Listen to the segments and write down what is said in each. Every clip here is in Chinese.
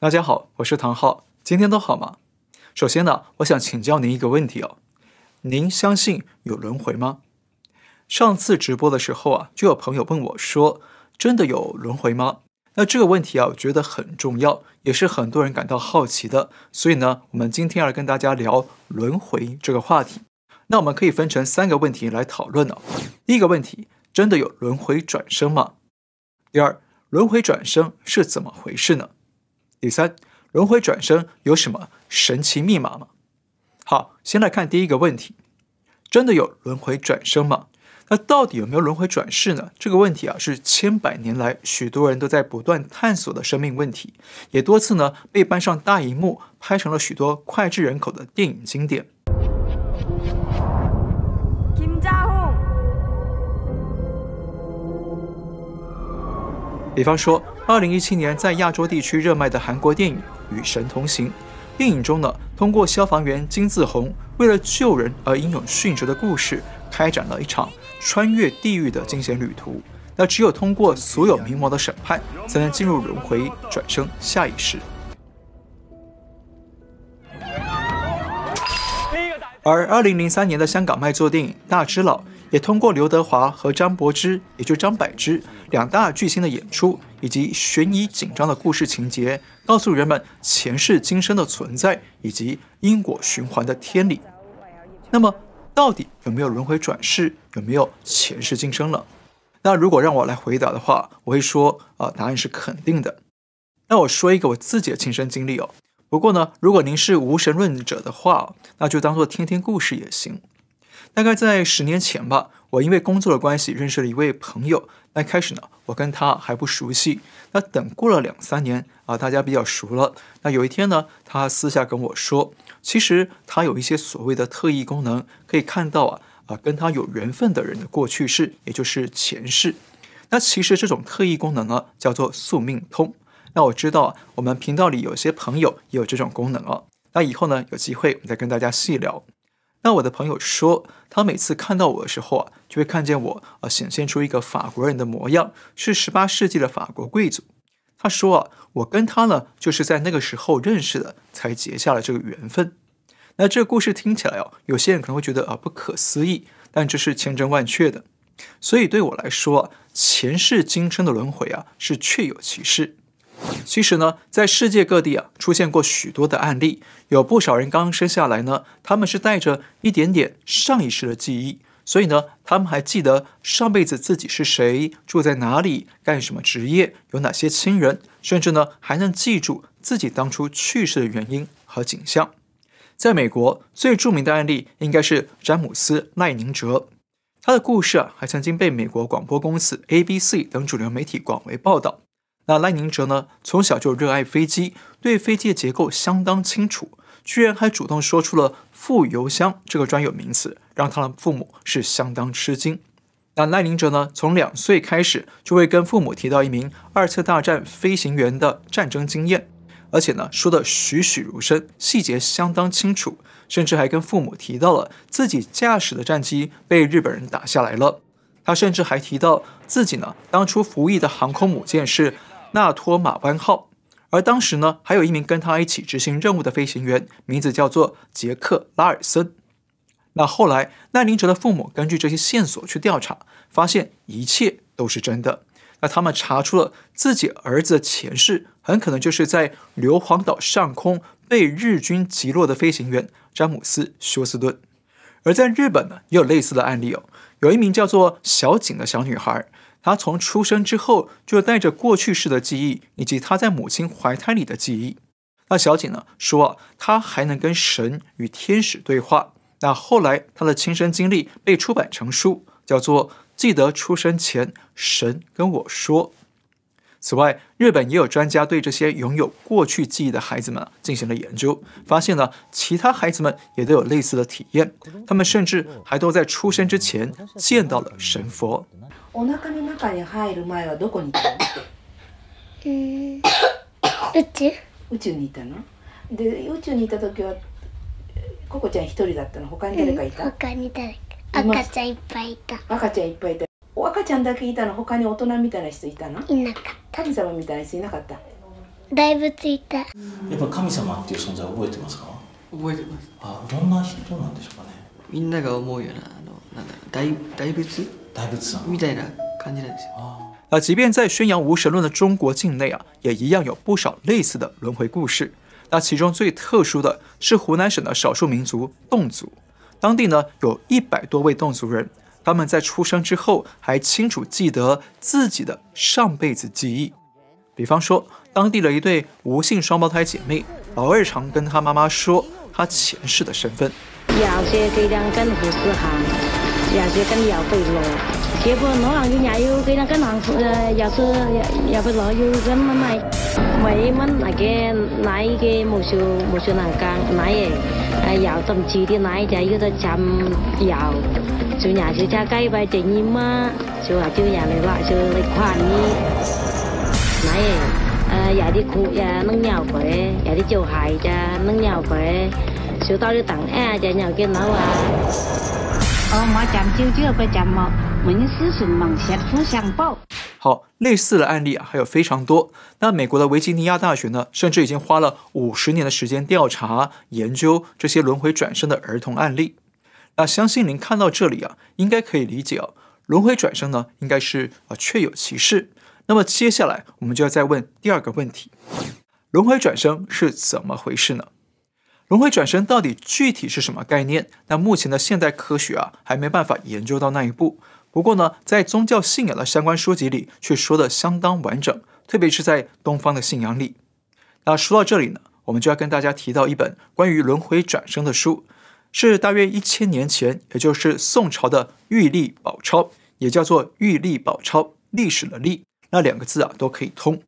大家好，我是唐浩，今天都好吗？首先呢，我想请教您一个问题哦，您相信有轮回吗？上次直播的时候啊，就有朋友问我说，真的有轮回吗？那这个问题啊，我觉得很重要，也是很多人感到好奇的，所以呢，我们今天要跟大家聊轮回这个话题。那我们可以分成三个问题来讨论哦。第一个问题，真的有轮回转生吗？第二，轮回转生是怎么回事呢？第三，轮回转生有什么神奇密码吗？好，先来看第一个问题，真的有轮回转生吗？那到底有没有轮回转世呢？这个问题啊，是千百年来许多人都在不断探索的生命问题，也多次呢被搬上大荧幕，拍成了许多脍炙人口的电影经典。比方说，二零一七年在亚洲地区热卖的韩国电影《与神同行》，电影中呢，通过消防员金志宏为了救人而英勇殉职的故事，开展了一场穿越地狱的惊险旅途。那只有通过所有冥王的审判，才能进入轮回转生下一世。而二零零三年的香港卖座电影《大只佬》。也通过刘德华和张柏芝，也就张柏芝两大巨星的演出，以及悬疑紧张的故事情节，告诉人们前世今生的存在以及因果循环的天理。那么，到底有没有轮回转世？有没有前世今生了？那如果让我来回答的话，我会说啊、呃，答案是肯定的。那我说一个我自己的亲身经历哦。不过呢，如果您是无神论者的话，那就当做听听故事也行。大概在十年前吧，我因为工作的关系认识了一位朋友。那开始呢，我跟他还不熟悉。那等过了两三年啊，大家比较熟了。那有一天呢，他私下跟我说，其实他有一些所谓的特异功能，可以看到啊啊跟他有缘分的人的过去式，也就是前世。那其实这种特异功能呢，叫做宿命通。那我知道啊，我们频道里有些朋友也有这种功能哦。那以后呢，有机会我们再跟大家细聊。那我的朋友说，他每次看到我的时候啊，就会看见我啊，显现出一个法国人的模样，是十八世纪的法国贵族。他说啊，我跟他呢，就是在那个时候认识的，才结下了这个缘分。那这个故事听起来哦，有些人可能会觉得啊不可思议，但这是千真万确的。所以对我来说啊，前世今生的轮回啊，是确有其事。其实呢，在世界各地啊，出现过许多的案例，有不少人刚生下来呢，他们是带着一点点上一世的记忆，所以呢，他们还记得上辈子自己是谁，住在哪里，干什么职业，有哪些亲人，甚至呢，还能记住自己当初去世的原因和景象。在美国，最著名的案例应该是詹姆斯·赖宁哲，他的故事啊，还曾经被美国广播公司 ABC 等主流媒体广为报道。那赖宁哲呢，从小就热爱飞机，对飞机的结构相当清楚，居然还主动说出了“副油箱”这个专有名词，让他的父母是相当吃惊。那赖宁哲呢，从两岁开始就会跟父母提到一名二次大战飞行员的战争经验，而且呢，说得栩栩如生，细节相当清楚，甚至还跟父母提到了自己驾驶的战机被日本人打下来了。他甚至还提到自己呢，当初服役的航空母舰是。纳托马湾号，而当时呢，还有一名跟他一起执行任务的飞行员，名字叫做杰克拉尔森。那后来，赖宁哲的父母根据这些线索去调查，发现一切都是真的。那他们查出了自己儿子的前世，很可能就是在硫磺岛上空被日军击落的飞行员詹姆斯·休斯顿。而在日本呢，也有类似的案例哦，有一名叫做小景的小女孩。他从出生之后就带着过去式的记忆，以及他在母亲怀胎里的记忆。那小景呢说啊，他还能跟神与天使对话。那后来他的亲身经历被出版成书，叫做《记得出生前神跟我说》。此外，日本也有专家对这些拥有过去记忆的孩子们进行了研究，发现呢，其他孩子们也都有类似的体验。他们甚至还都在出生之前见到了神佛。お腹の中に入る前はどこにいたの？嗯，宇宙。宇宙にいたの？で宇宙にいた时はココちゃん一人だったの？他に谁かいた？他に谁か？赤ちゃんいっぱいいた。赤ちゃんいっぱいいた。赤ちゃんだけいたの？他に大人みたいな人いたの？いなかった。神様みたいな人いなかった？だいぶついた。やっぱ神様っていう存在覚えてますか？覚えてますあどんな人なんでしょうかね？みんなが思うようなあのなんだろう大大仏みたいな感じなんですよあ那即便在宣扬无神论的中国境内啊，也一样有不少类似的轮回故事。那其中最特殊的是湖南省的少数民族侗族，当地呢有一百多位侗族人，他们在出生之后还清楚记得自己的上辈子记忆。比方说，当地的一对吴姓双胞胎姐妹，老二常跟她妈妈说她前世的身份。 有些佢两跟护士行，有些跟邮费路，结果可能佢也要佢两跟行诶，有时邮费路要跟乜咪，咪乜那个奶嘅无数无数难讲奶嘅，诶邮甚至啲奶就要得浸邮，就也是家鸡拜正义嘛，就话就也嚟啦，就嚟款呢，奶嘅，诶有啲苦也能邮费，有啲就系咋能邮费。小到你等哎，就要给老啊。哦，我讲舅舅不讲么？门师孙梦协互相报。好，类似的案例啊还有非常多。那美国的维吉尼亚大学呢，甚至已经花了五十年的时间调查研究这些轮回转生的儿童案例。那相信您看到这里啊，应该可以理解啊，轮回转生呢，应该是啊确有其事。那么接下来我们就要再问第二个问题：轮回转生是怎么回事呢？轮回转生到底具体是什么概念？那目前的现代科学啊，还没办法研究到那一步。不过呢，在宗教信仰的相关书籍里，却说得相当完整，特别是在东方的信仰里。那说到这里呢，我们就要跟大家提到一本关于轮回转生的书，是大约一千年前，也就是宋朝的《玉历宝钞》，也叫做《玉历宝钞》，历史的历，那两个字啊都可以通。《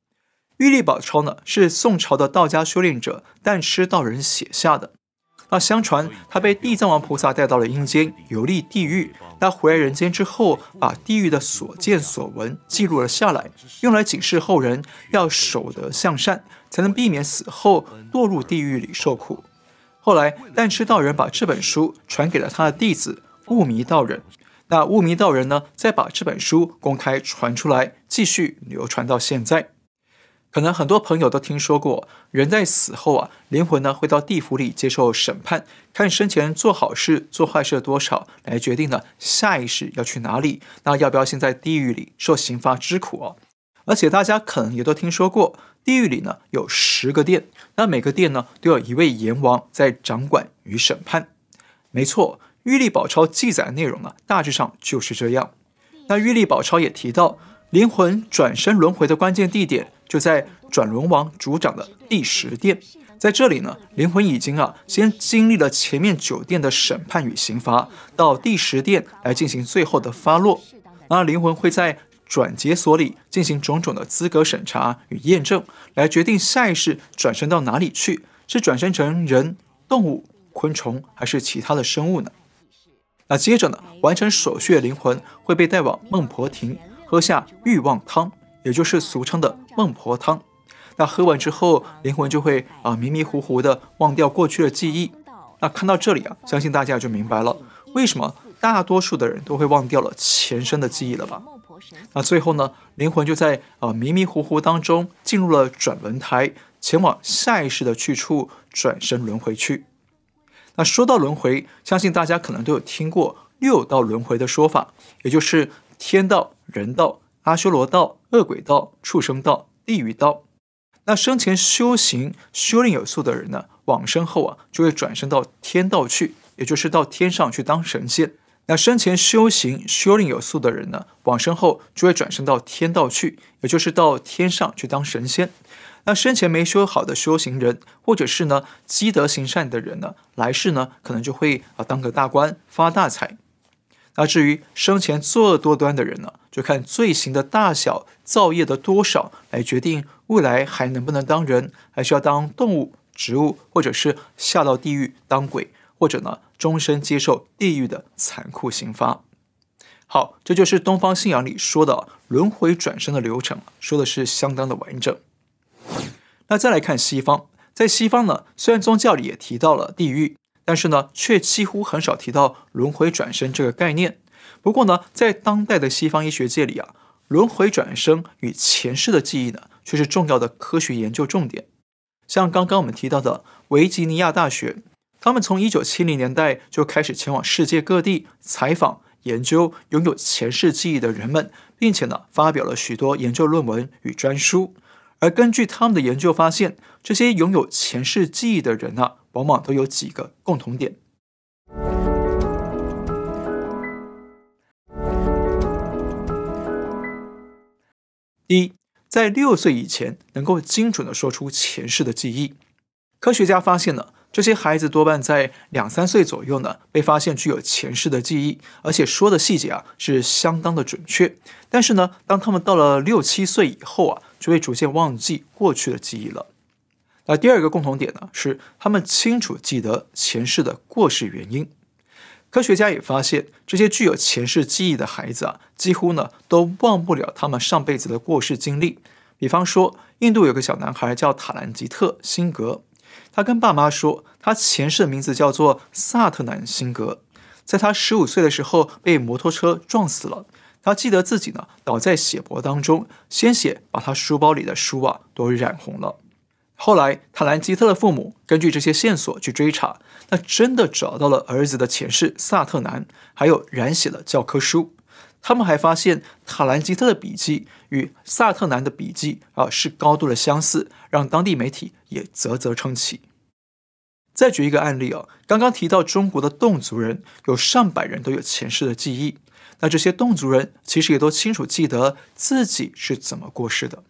玉历宝钞》呢，是宋朝的道家修炼者但吃道人写下的。那相传他被地藏王菩萨带到了阴间游历地狱，他回来人间之后，把地狱的所见所闻记录了下来，用来警示后人要守德向善，才能避免死后堕入地狱里受苦。后来但痴道人把这本书传给了他的弟子悟迷道人，那悟迷道人呢，再把这本书公开传出来，继续流传到现在。可能很多朋友都听说过，人在死后啊，灵魂呢会到地府里接受审判，看生前做好事、做坏事的多少，来决定呢下一世要去哪里，那要不要先在地狱里受刑罚之苦哦？而且大家可能也都听说过，地狱里呢有十个殿，那每个殿呢都有一位阎王在掌管与审判。没错，《玉历宝钞》记载的内容呢，大致上就是这样。那《玉历宝钞》也提到，灵魂转生轮回的关键地点。就在转轮王主掌的第十殿，在这里呢，灵魂已经啊先经历了前面九殿的审判与刑罚，到第十殿来进行最后的发落。那灵魂会在转结所里进行种种的资格审查与验证，来决定下一世转生到哪里去，是转生成人、动物、昆虫，还是其他的生物呢？那接着呢，完成手续的灵魂会被带往孟婆亭，喝下欲望汤。也就是俗称的孟婆汤，那喝完之后，灵魂就会啊迷迷糊糊的忘掉过去的记忆。那看到这里啊，相信大家就明白了，为什么大多数的人都会忘掉了前生的记忆了吧？那最后呢，灵魂就在啊迷迷糊糊当中进入了转轮台，前往下一世的去处转生轮回去。那说到轮回，相信大家可能都有听过六道轮回的说法，也就是天道、人道、阿修罗道。恶鬼道、畜生道、地狱道，那生前修行修炼有素的人呢，往生后啊，就会转生到天道去，也就是到天上去当神仙。那生前修行修炼有素的人呢，往生后就会转生到天道去，也就是到天上去当神仙。那生前没修好的修行人，或者是呢积德行善的人呢，来世呢可能就会啊当个大官发大财。那至于生前作恶多端的人呢，就看罪行的大小、造业的多少来决定未来还能不能当人，还是要当动物、植物，或者是下到地狱当鬼，或者呢终身接受地狱的残酷刑罚。好，这就是东方信仰里说的轮回转生的流程，说的是相当的完整。那再来看西方，在西方呢，虽然宗教里也提到了地狱。但是呢，却几乎很少提到轮回转生这个概念。不过呢，在当代的西方医学界里啊，轮回转生与前世的记忆呢，却是重要的科学研究重点。像刚刚我们提到的维吉尼亚大学，他们从一九七零年代就开始前往世界各地采访、研究拥有前世记忆的人们，并且呢，发表了许多研究论文与专书。而根据他们的研究发现，这些拥有前世记忆的人啊，往往都有几个共同点。第一，在六岁以前能够精准地说出前世的记忆。科学家发现呢，这些孩子多半在两三岁左右呢，被发现具有前世的记忆，而且说的细节啊是相当的准确。但是呢，当他们到了六七岁以后啊，就会逐渐忘记过去的记忆了。那第二个共同点呢，是他们清楚记得前世的过世原因。科学家也发现，这些具有前世记忆的孩子啊，几乎呢都忘不了他们上辈子的过世经历。比方说，印度有个小男孩叫塔兰吉特·辛格，他跟爸妈说，他前世的名字叫做萨特南·辛格。在他十五岁的时候被摩托车撞死了，他记得自己呢倒在血泊当中，鲜血把他书包里的书啊都染红了。后来，塔兰吉特的父母根据这些线索去追查，那真的找到了儿子的前世萨特南，还有染血的教科书。他们还发现塔兰吉特的笔记与萨特南的笔记啊是高度的相似，让当地媒体也啧啧称奇。再举一个案例啊，刚刚提到中国的侗族人有上百人都有前世的记忆，那这些侗族人其实也都清楚记得自己是怎么过世的。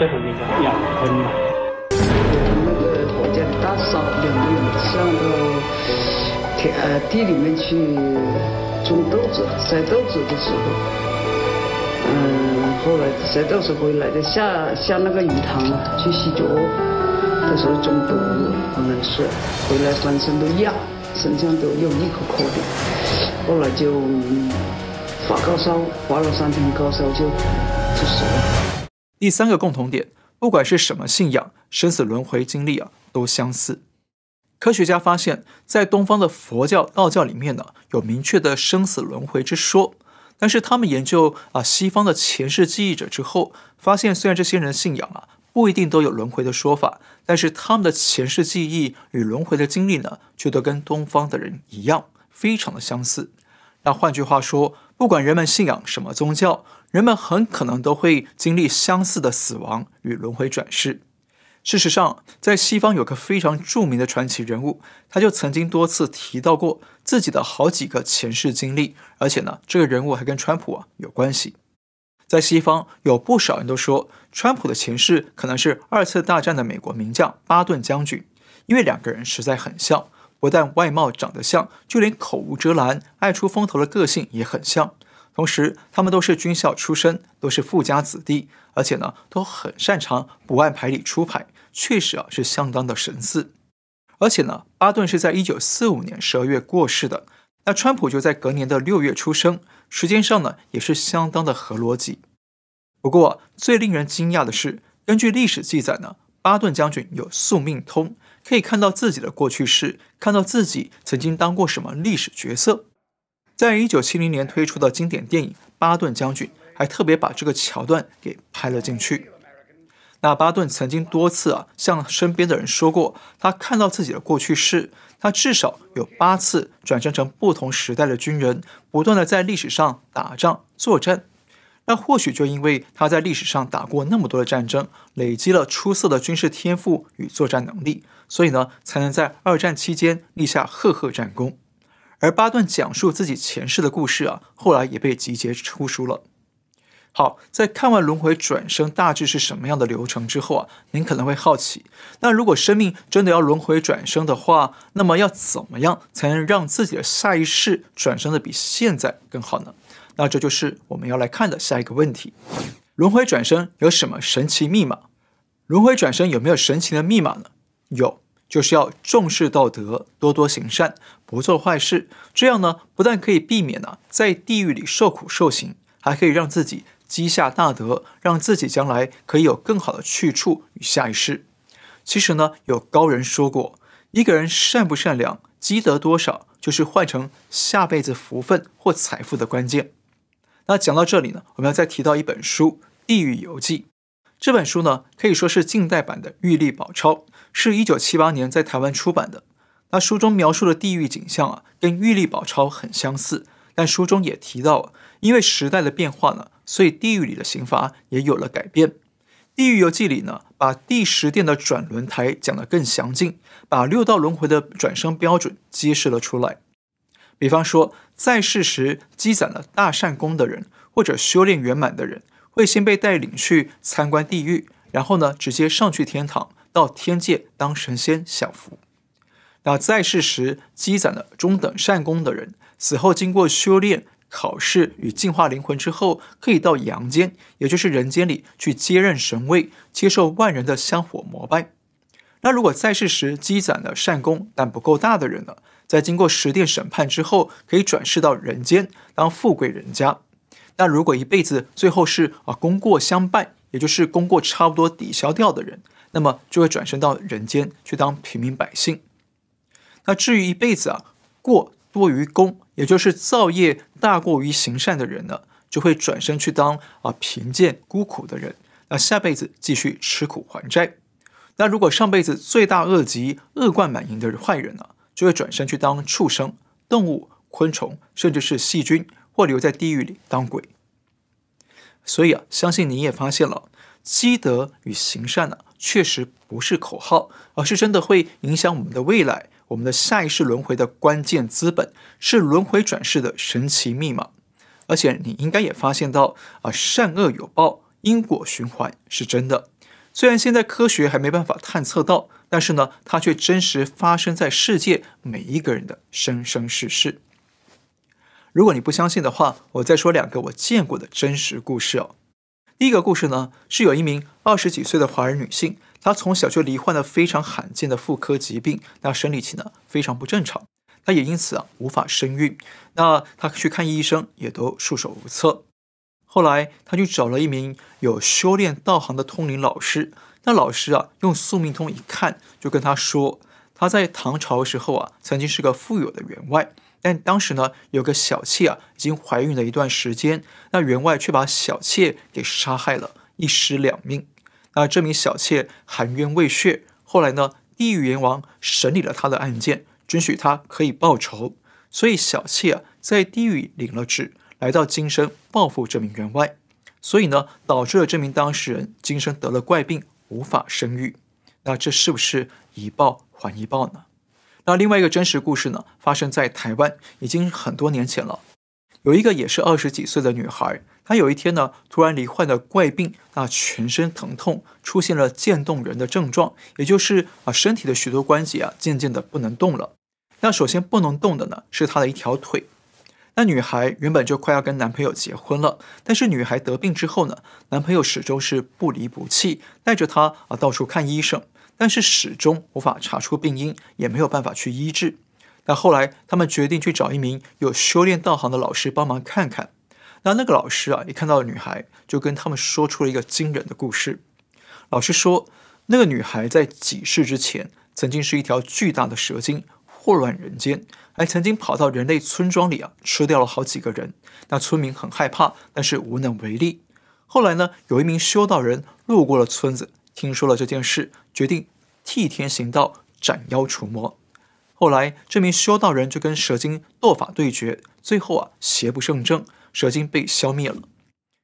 最后那个养分嘛，那个国家的大嫂两个人上到田呃地里面去种豆子、晒豆子的时候，嗯，后来摘豆子回来的下下那个鱼塘去洗脚，那时候中毒不能睡，回来浑身都痒，身上都有一颗颗的，后来就发高烧，发了三天高烧就就死了。第三个共同点，不管是什么信仰，生死轮回经历啊，都相似。科学家发现，在东方的佛教、道教里面呢，有明确的生死轮回之说。但是他们研究啊西方的前世记忆者之后，发现虽然这些人信仰啊不一定都有轮回的说法，但是他们的前世记忆与轮回的经历呢，却都跟东方的人一样，非常的相似。那换句话说，不管人们信仰什么宗教，人们很可能都会经历相似的死亡与轮回转世。事实上，在西方有个非常著名的传奇人物，他就曾经多次提到过自己的好几个前世经历，而且呢，这个人物还跟川普啊有关系。在西方，有不少人都说，川普的前世可能是二次大战的美国名将巴顿将军，因为两个人实在很像，不但外貌长得像，就连口无遮拦、爱出风头的个性也很像。同时，他们都是军校出身，都是富家子弟，而且呢，都很擅长不按牌理出牌，确实啊是相当的神似。而且呢，巴顿是在一九四五年十二月过世的，那川普就在隔年的六月出生，时间上呢也是相当的合逻辑。不过，最令人惊讶的是，根据历史记载呢，巴顿将军有宿命通，可以看到自己的过去式，看到自己曾经当过什么历史角色。在一九七零年推出的经典电影《巴顿将军》还特别把这个桥段给拍了进去。那巴顿曾经多次啊向身边的人说过，他看到自己的过去式，他至少有八次转生成不同时代的军人，不断的在历史上打仗作战。那或许就因为他在历史上打过那么多的战争，累积了出色的军事天赋与作战能力，所以呢才能在二战期间立下赫赫战功。而巴顿讲述自己前世的故事啊，后来也被集结出书了。好，在看完轮回转生大致是什么样的流程之后啊，您可能会好奇，那如果生命真的要轮回转生的话，那么要怎么样才能让自己的下一世转生的比现在更好呢？那这就是我们要来看的下一个问题：轮回转生有什么神奇密码？轮回转生有没有神奇的密码呢？有。就是要重视道德，多多行善，不做坏事。这样呢，不但可以避免呢在地狱里受苦受刑，还可以让自己积下大德，让自己将来可以有更好的去处与下一世。其实呢，有高人说过，一个人善不善良，积德多少，就是换成下辈子福分或财富的关键。那讲到这里呢，我们要再提到一本书《地狱游记》这本书呢，可以说是近代版的《玉历宝钞》，是一九七八年在台湾出版的。那书中描述的地狱景象啊，跟《玉历宝钞》很相似，但书中也提到，因为时代的变化呢，所以地狱里的刑罚也有了改变。《地狱游记》里呢，把第十殿的转轮台讲得更详尽，把六道轮回的转生标准揭示了出来。比方说，在世时积攒了大善功的人，或者修炼圆满的人，会先被带领去参观地狱，然后呢，直接上去天堂，到天界当神仙享福。那在世时积攒了中等善功的人，死后经过修炼、考试与净化灵魂之后，可以到阳间，也就是人间里去接任神位，接受万人的香火膜拜。那如果在世时积攒了善功但不够大的人呢，在经过十殿审判之后，可以转世到人间当富贵人家。那如果一辈子最后是啊功过相半，也就是功过差不多抵消掉的人，那么就会转生到人间去当平民百姓。那至于一辈子啊过多于功，也就是造业大过于行善的人呢，就会转生去当啊贫贱孤苦的人。那下辈子继续吃苦还债。那如果上辈子罪大恶极、恶贯满盈的坏人呢，就会转身去当畜生、动物、昆虫，甚至是细菌，或留在地狱里当鬼。所以啊，相信你也发现了，积德与行善呢，确实不是口号，而是真的会影响我们的未来。我们的下一世轮回的关键资本是轮回转世的神奇密码，而且你应该也发现到啊，善恶有报，因果循环是真的。虽然现在科学还没办法探测到，但是呢，它却真实发生在世界每一个人的生生世世。如果你不相信的话，我再说两个我见过的真实故事哦。第一个故事呢，是有一名二十几岁的华人女性。她从小就罹患了非常罕见的妇科疾病，那生理期呢非常不正常，她也因此啊无法生育。那她去看医生也都束手无策。后来她就找了一名有修炼道行的通灵老师，那老师啊用宿命通一看，就跟她说，她在唐朝时候啊曾经是个富有的员外，但当时呢有个小妾啊已经怀孕了一段时间，那员外却把小妾给杀害了，一尸两命。那这名小妾含冤未雪，后来呢，地狱阎王审理了他的案件，准许他可以报仇，所以小妾啊在地狱领了旨，来到今生报复这名员外，所以呢，导致了这名当事人今生得了怪病，无法生育。那这是不是一报还一报呢？那另外一个真实故事呢，发生在台湾，已经很多年前了，有一个也是二十几岁的女孩。她有一天呢，突然罹患了怪病，那全身疼痛，出现了渐冻人的症状，也就是啊，身体的许多关节啊，渐渐的不能动了。那首先不能动的呢，是她的一条腿。那女孩原本就快要跟男朋友结婚了，但是女孩得病之后呢，男朋友始终是不离不弃，带着她啊到处看医生，但是始终无法查出病因，也没有办法去医治。那后来他们决定去找一名有修炼道行的老师帮忙看看。那那个老师啊，一看到女孩，就跟他们说出了一个惊人的故事。老师说，那个女孩在几世之前，曾经是一条巨大的蛇精，祸乱人间，还曾经跑到人类村庄里啊，吃掉了好几个人。那村民很害怕，但是无能为力。后来呢，有一名修道人路过了村子，听说了这件事，决定替天行道，斩妖除魔。后来，这名修道人就跟蛇精斗法对决，最后啊，邪不胜正。蛇精被消灭了，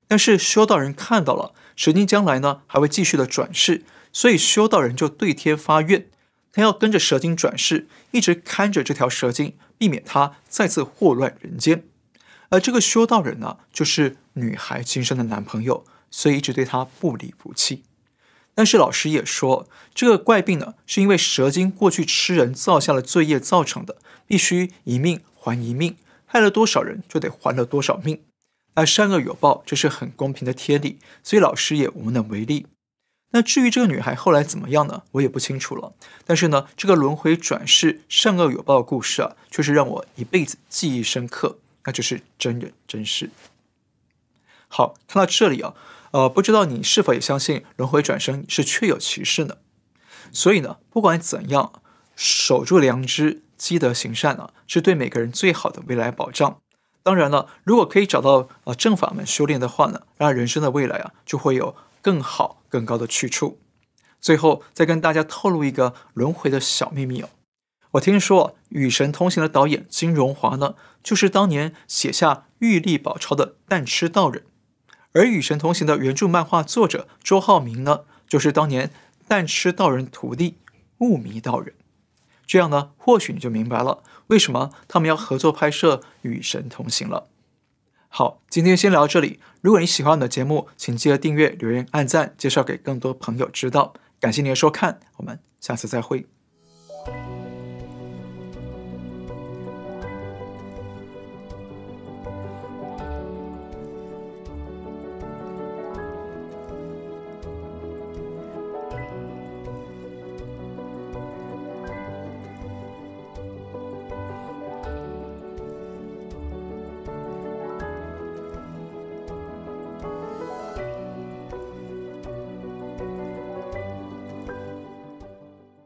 但是修道人看到了蛇精将来呢，还会继续的转世，所以修道人就对天发愿，他要跟着蛇精转世，一直看着这条蛇精，避免他再次祸乱人间。而这个修道人呢，就是女孩今生的男朋友，所以一直对她不离不弃。但是老师也说，这个怪病呢，是因为蛇精过去吃人造下了罪业造成的，必须一命还一命。害了多少人，就得还了多少命。那善恶有报，这是很公平的天理，所以老师也无能为力。那至于这个女孩后来怎么样呢？我也不清楚了。但是呢，这个轮回转世、善恶有报的故事啊，却是让我一辈子记忆深刻。那就是真人真事。好，看到这里啊，呃，不知道你是否也相信轮回转生是确有其事呢？所以呢，不管怎样，守住良知。积德行善啊，是对每个人最好的未来保障。当然了，如果可以找到呃正法门修炼的话呢，那人生的未来啊就会有更好更高的去处。最后再跟大家透露一个轮回的小秘密哦，我听说《与神同行》的导演金荣华呢，就是当年写下《玉历宝钞》的但痴道人，而《与神同行》的原著漫画作者周浩明呢，就是当年但吃道人徒弟雾迷道人。这样呢，或许你就明白了为什么他们要合作拍摄《与神同行》了。好，今天先聊到这里。如果你喜欢我的节目，请记得订阅、留言、按赞，介绍给更多朋友知道。感谢您的收看，我们下次再会。